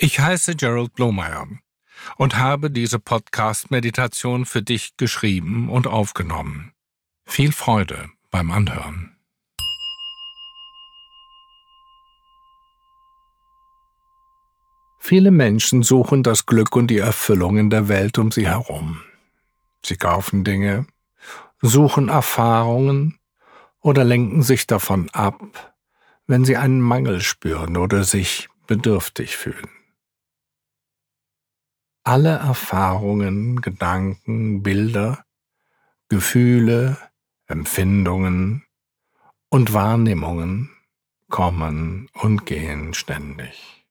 Ich heiße Gerald Blomeyer und habe diese Podcast-Meditation für dich geschrieben und aufgenommen. Viel Freude beim Anhören. Viele Menschen suchen das Glück und die Erfüllung in der Welt um sie herum. Sie kaufen Dinge, suchen Erfahrungen oder lenken sich davon ab, wenn sie einen Mangel spüren oder sich bedürftig fühlen. Alle Erfahrungen, Gedanken, Bilder, Gefühle, Empfindungen und Wahrnehmungen kommen und gehen ständig.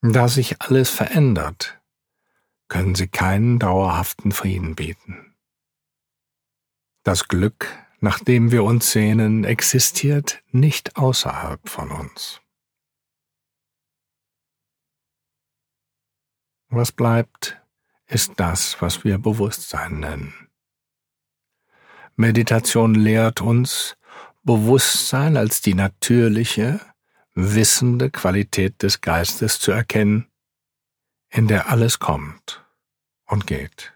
Da sich alles verändert, können sie keinen dauerhaften Frieden bieten. Das Glück, nach dem wir uns sehnen, existiert nicht außerhalb von uns. Was bleibt, ist das, was wir Bewusstsein nennen. Meditation lehrt uns, Bewusstsein als die natürliche, wissende Qualität des Geistes zu erkennen, in der alles kommt und geht.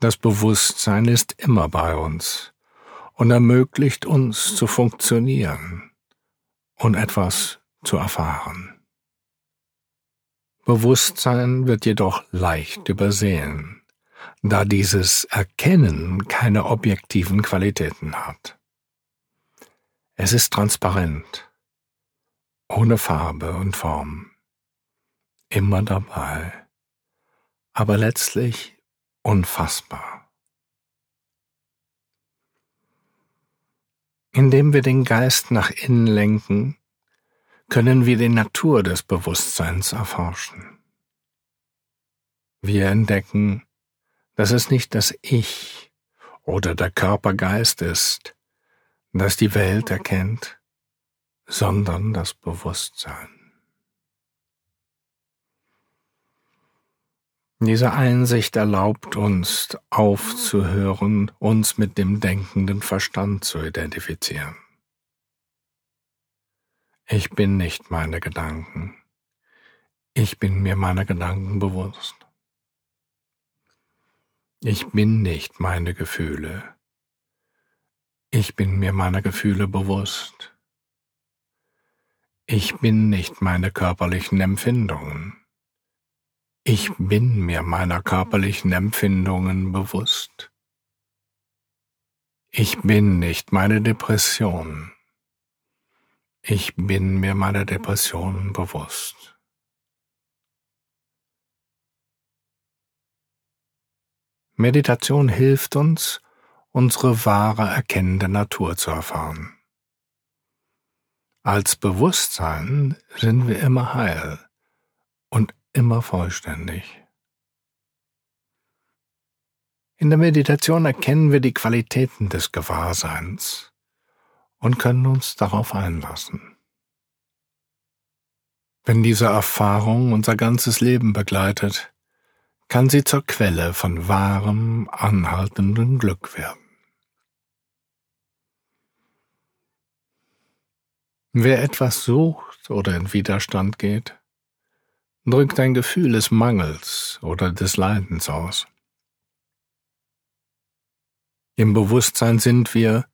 Das Bewusstsein ist immer bei uns und ermöglicht uns zu funktionieren und etwas zu erfahren. Bewusstsein wird jedoch leicht übersehen, da dieses Erkennen keine objektiven Qualitäten hat. Es ist transparent, ohne Farbe und Form, immer dabei, aber letztlich unfassbar. Indem wir den Geist nach innen lenken, können wir die Natur des Bewusstseins erforschen. Wir entdecken, dass es nicht das Ich oder der Körpergeist ist, das die Welt erkennt, sondern das Bewusstsein. Diese Einsicht erlaubt uns aufzuhören, uns mit dem denkenden Verstand zu identifizieren. Ich bin nicht meine Gedanken. Ich bin mir meiner Gedanken bewusst. Ich bin nicht meine Gefühle. Ich bin mir meiner Gefühle bewusst. Ich bin nicht meine körperlichen Empfindungen. Ich bin mir meiner körperlichen Empfindungen bewusst. Ich bin nicht meine Depression. Ich bin mir meiner Depression bewusst. Meditation hilft uns, unsere wahre erkennende Natur zu erfahren. Als Bewusstsein sind wir immer heil und immer vollständig. In der Meditation erkennen wir die Qualitäten des Gewahrseins und können uns darauf einlassen. Wenn diese Erfahrung unser ganzes Leben begleitet, kann sie zur Quelle von wahrem, anhaltendem Glück werden. Wer etwas sucht oder in Widerstand geht, drückt ein Gefühl des Mangels oder des Leidens aus. Im Bewusstsein sind wir,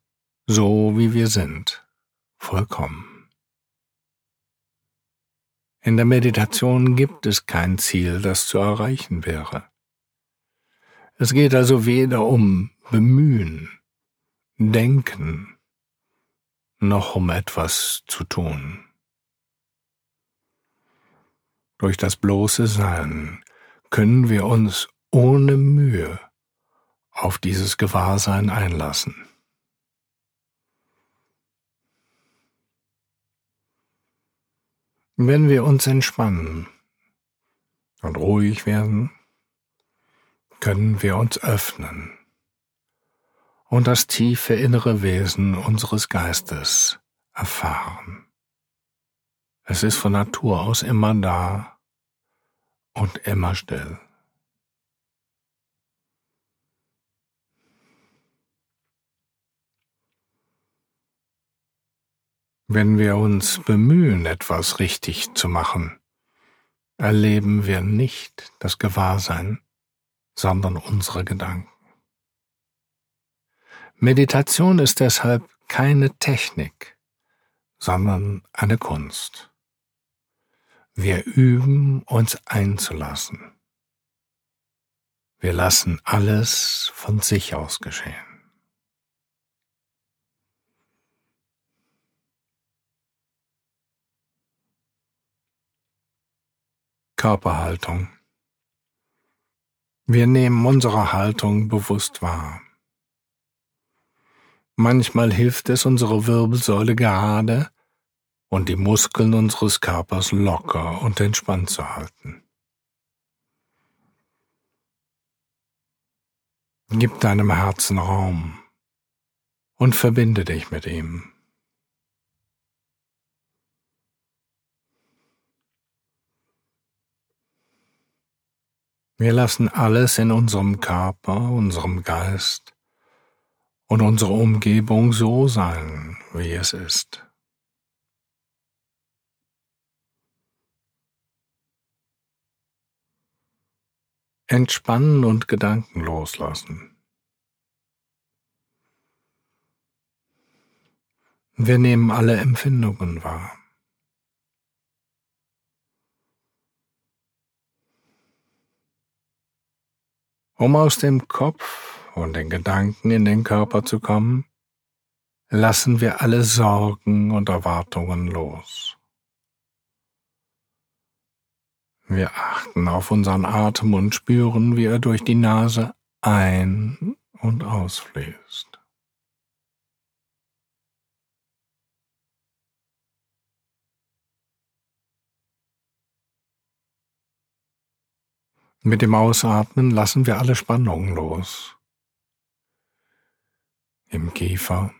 so wie wir sind, vollkommen. In der Meditation gibt es kein Ziel, das zu erreichen wäre. Es geht also weder um Bemühen, Denken, noch um etwas zu tun. Durch das bloße Sein können wir uns ohne Mühe auf dieses Gewahrsein einlassen. Wenn wir uns entspannen und ruhig werden, können wir uns öffnen und das tiefe innere Wesen unseres Geistes erfahren. Es ist von Natur aus immer da und immer still. Wenn wir uns bemühen, etwas richtig zu machen, erleben wir nicht das Gewahrsein, sondern unsere Gedanken. Meditation ist deshalb keine Technik, sondern eine Kunst. Wir üben uns einzulassen. Wir lassen alles von sich aus geschehen. Körperhaltung. Wir nehmen unsere Haltung bewusst wahr. Manchmal hilft es, unsere Wirbelsäule gerade und die Muskeln unseres Körpers locker und entspannt zu halten. Gib deinem Herzen Raum und verbinde dich mit ihm. Wir lassen alles in unserem Körper, unserem Geist und unsere Umgebung so sein, wie es ist. Entspannen und Gedanken loslassen. Wir nehmen alle Empfindungen wahr. Um aus dem Kopf und den Gedanken in den Körper zu kommen, lassen wir alle Sorgen und Erwartungen los. Wir achten auf unseren Atem und spüren, wie er durch die Nase ein- und ausfließt. Mit dem Ausatmen lassen wir alle Spannungen los. Im Kiefer,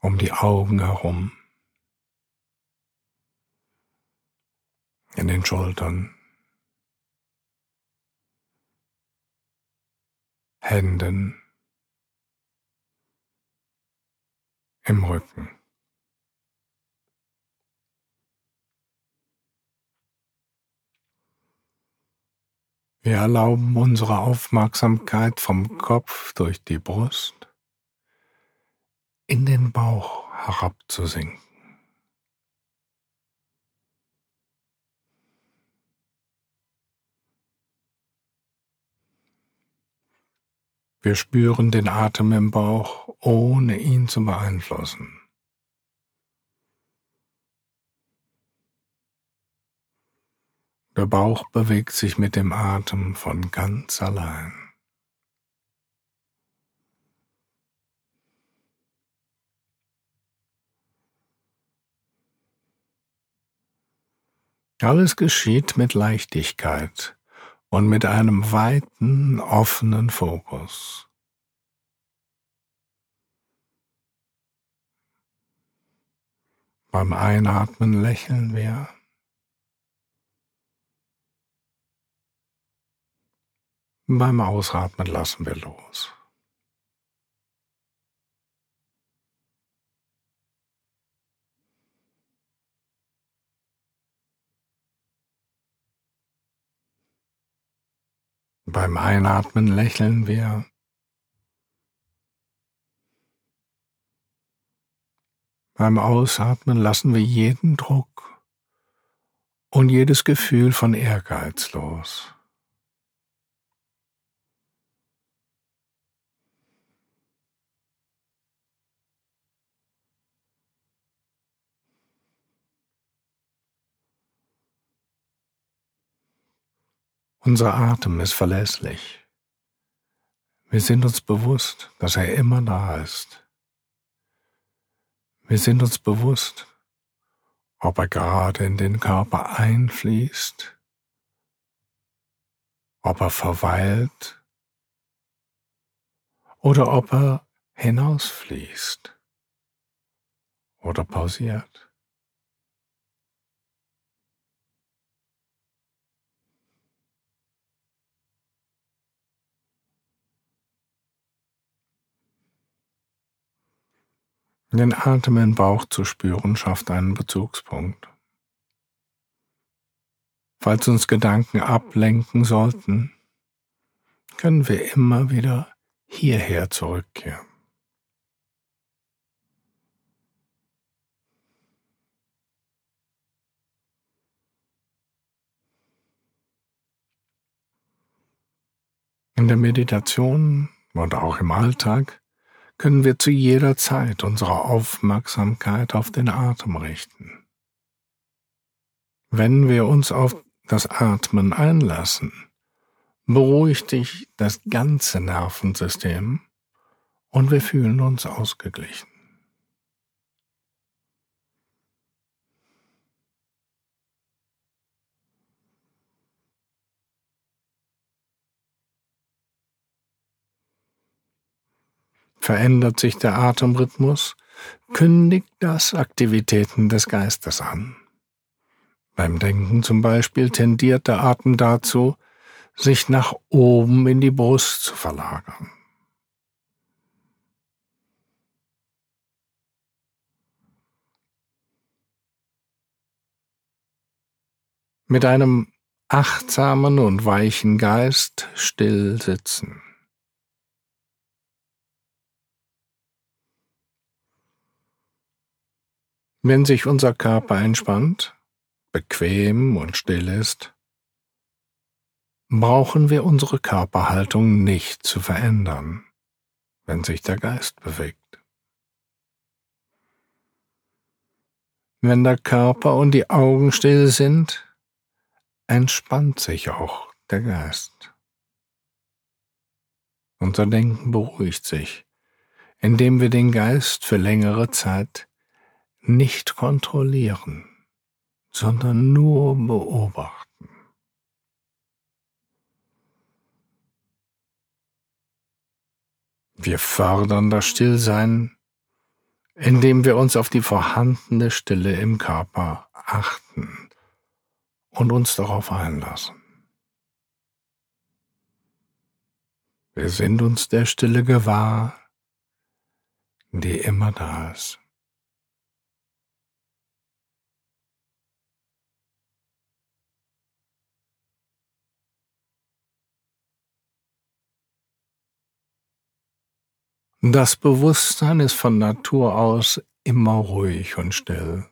um die Augen herum, in den Schultern, Händen, im Rücken. Wir erlauben unsere Aufmerksamkeit vom Kopf durch die Brust in den Bauch herabzusinken. Wir spüren den Atem im Bauch, ohne ihn zu beeinflussen. Der Bauch bewegt sich mit dem Atem von ganz allein. Alles geschieht mit Leichtigkeit und mit einem weiten, offenen Fokus. Beim Einatmen lächeln wir. Beim Ausatmen lassen wir los. Beim Einatmen lächeln wir. Beim Ausatmen lassen wir jeden Druck und jedes Gefühl von Ehrgeiz los. Unser Atem ist verlässlich. Wir sind uns bewusst, dass er immer da ist. Wir sind uns bewusst, ob er gerade in den Körper einfließt, ob er verweilt oder ob er hinausfließt oder pausiert. Den Atem im Bauch zu spüren schafft einen Bezugspunkt. Falls uns Gedanken ablenken sollten, können wir immer wieder hierher zurückkehren. In der Meditation und auch im Alltag können wir zu jeder Zeit unsere Aufmerksamkeit auf den Atem richten. Wenn wir uns auf das Atmen einlassen, beruhigt sich das ganze Nervensystem und wir fühlen uns ausgeglichen. Verändert sich der Atemrhythmus, kündigt das Aktivitäten des Geistes an. Beim Denken zum Beispiel tendiert der Atem dazu, sich nach oben in die Brust zu verlagern. Mit einem achtsamen und weichen Geist still sitzen. Wenn sich unser Körper entspannt, bequem und still ist, brauchen wir unsere Körperhaltung nicht zu verändern, wenn sich der Geist bewegt. Wenn der Körper und die Augen still sind, entspannt sich auch der Geist. Unser Denken beruhigt sich, indem wir den Geist für längere Zeit nicht kontrollieren, sondern nur beobachten. Wir fördern das Stillsein, indem wir uns auf die vorhandene Stille im Körper achten und uns darauf einlassen. Wir sind uns der Stille gewahr, die immer da ist. Das Bewusstsein ist von Natur aus immer ruhig und still.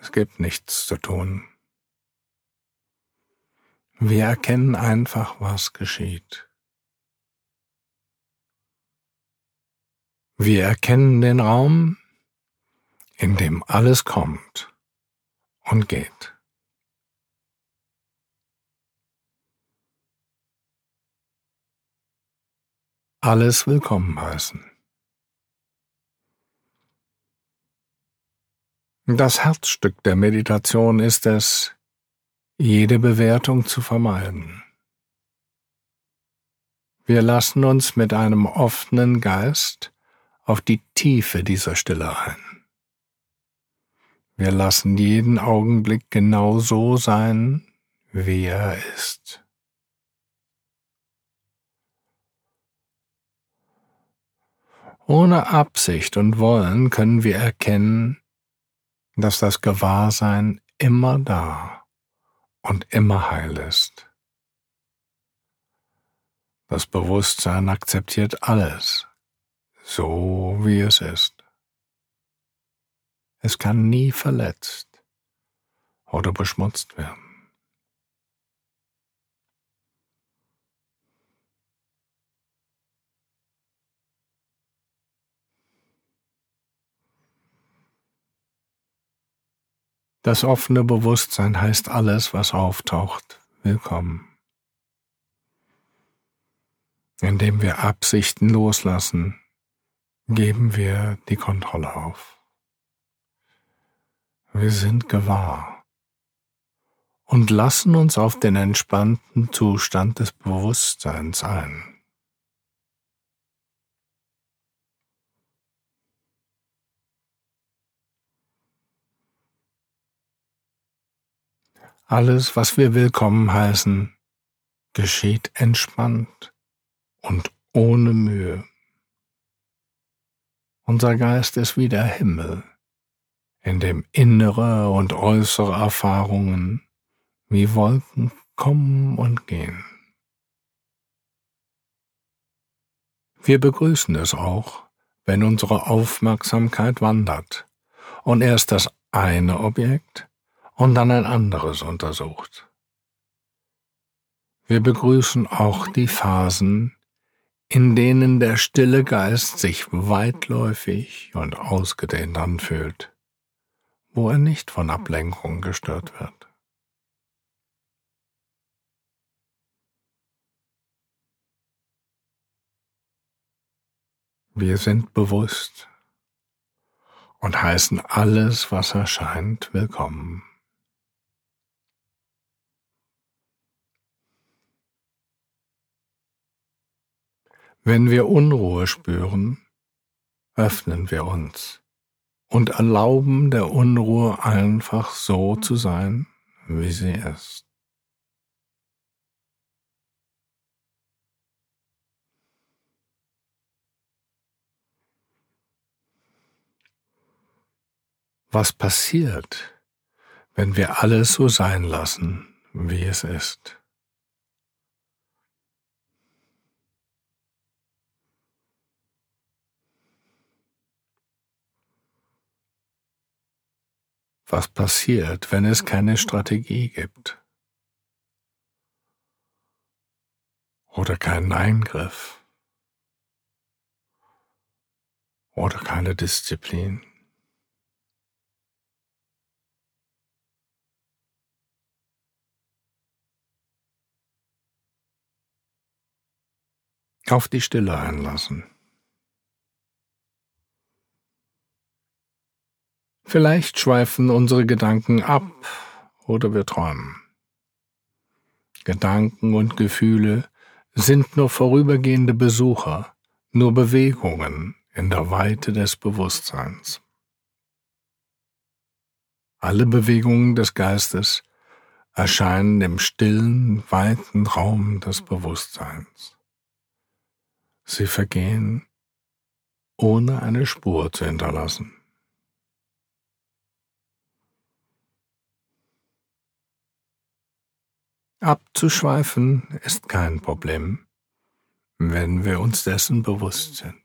Es gibt nichts zu tun. Wir erkennen einfach, was geschieht. Wir erkennen den Raum, in dem alles kommt und geht. Alles willkommen heißen. Das Herzstück der Meditation ist es, jede Bewertung zu vermeiden. Wir lassen uns mit einem offenen Geist auf die Tiefe dieser Stille ein. Wir lassen jeden Augenblick genau so sein, wie er ist. Ohne Absicht und Wollen können wir erkennen, dass das Gewahrsein immer da und immer heil ist. Das Bewusstsein akzeptiert alles, so wie es ist. Es kann nie verletzt oder beschmutzt werden. Das offene Bewusstsein heißt alles, was auftaucht, willkommen. Indem wir Absichten loslassen, geben wir die Kontrolle auf. Wir sind gewahr und lassen uns auf den entspannten Zustand des Bewusstseins ein. Alles, was wir willkommen heißen, geschieht entspannt und ohne Mühe. Unser Geist ist wie der Himmel, in dem innere und äußere Erfahrungen wie Wolken kommen und gehen. Wir begrüßen es auch, wenn unsere Aufmerksamkeit wandert und erst das eine Objekt und dann ein anderes untersucht. Wir begrüßen auch die Phasen, in denen der stille Geist sich weitläufig und ausgedehnt anfühlt, wo er nicht von Ablenkung gestört wird. Wir sind bewusst und heißen alles, was erscheint, willkommen. Wenn wir Unruhe spüren, öffnen wir uns und erlauben der Unruhe einfach so zu sein, wie sie ist. Was passiert, wenn wir alles so sein lassen, wie es ist? Was passiert, wenn es keine Strategie gibt? Oder keinen Eingriff? Oder keine Disziplin? Auf die Stille einlassen. Vielleicht schweifen unsere Gedanken ab oder wir träumen. Gedanken und Gefühle sind nur vorübergehende Besucher, nur Bewegungen in der Weite des Bewusstseins. Alle Bewegungen des Geistes erscheinen im stillen, weiten Raum des Bewusstseins. Sie vergehen, ohne eine Spur zu hinterlassen. Abzuschweifen ist kein Problem, wenn wir uns dessen bewusst sind.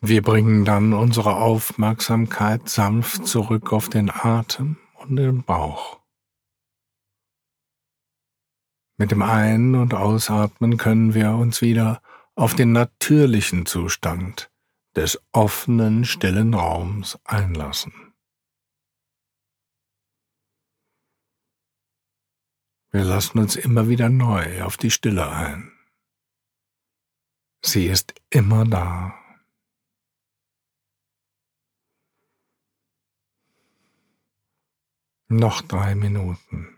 Wir bringen dann unsere Aufmerksamkeit sanft zurück auf den Atem und den Bauch. Mit dem Ein- und Ausatmen können wir uns wieder auf den natürlichen Zustand des offenen, stillen Raums einlassen. Wir lassen uns immer wieder neu auf die Stille ein. Sie ist immer da. Noch drei Minuten.